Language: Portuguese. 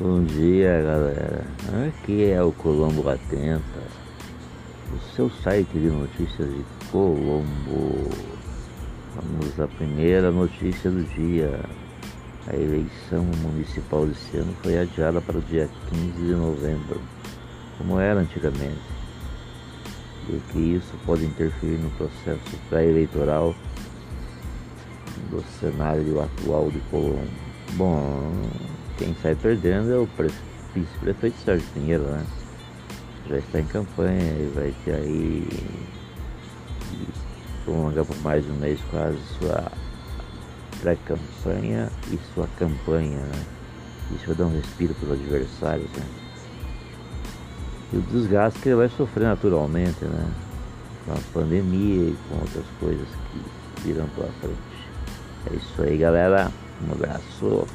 Bom dia, galera. Aqui é o Colombo Atenta, o seu site de notícias de Colombo. Vamos à primeira notícia do dia. A eleição municipal desse ano foi adiada para o dia 15 de novembro, como era antigamente, e que isso pode interferir no processo pré-eleitoral do cenário atual de Colombo. Bom, quem sai perdendo é o vice-prefeito Sérgio Pinheiro, né? Já está em campanha e vai ter aí prolongar por mais um mês quase sua pré-campanha e sua campanha, né? Isso vai dar um respiro para os adversários, né? E o desgaste que ele vai sofrer naturalmente, né? Com a pandemia e com outras coisas que virão pela frente. É isso aí, galera. Um abraço.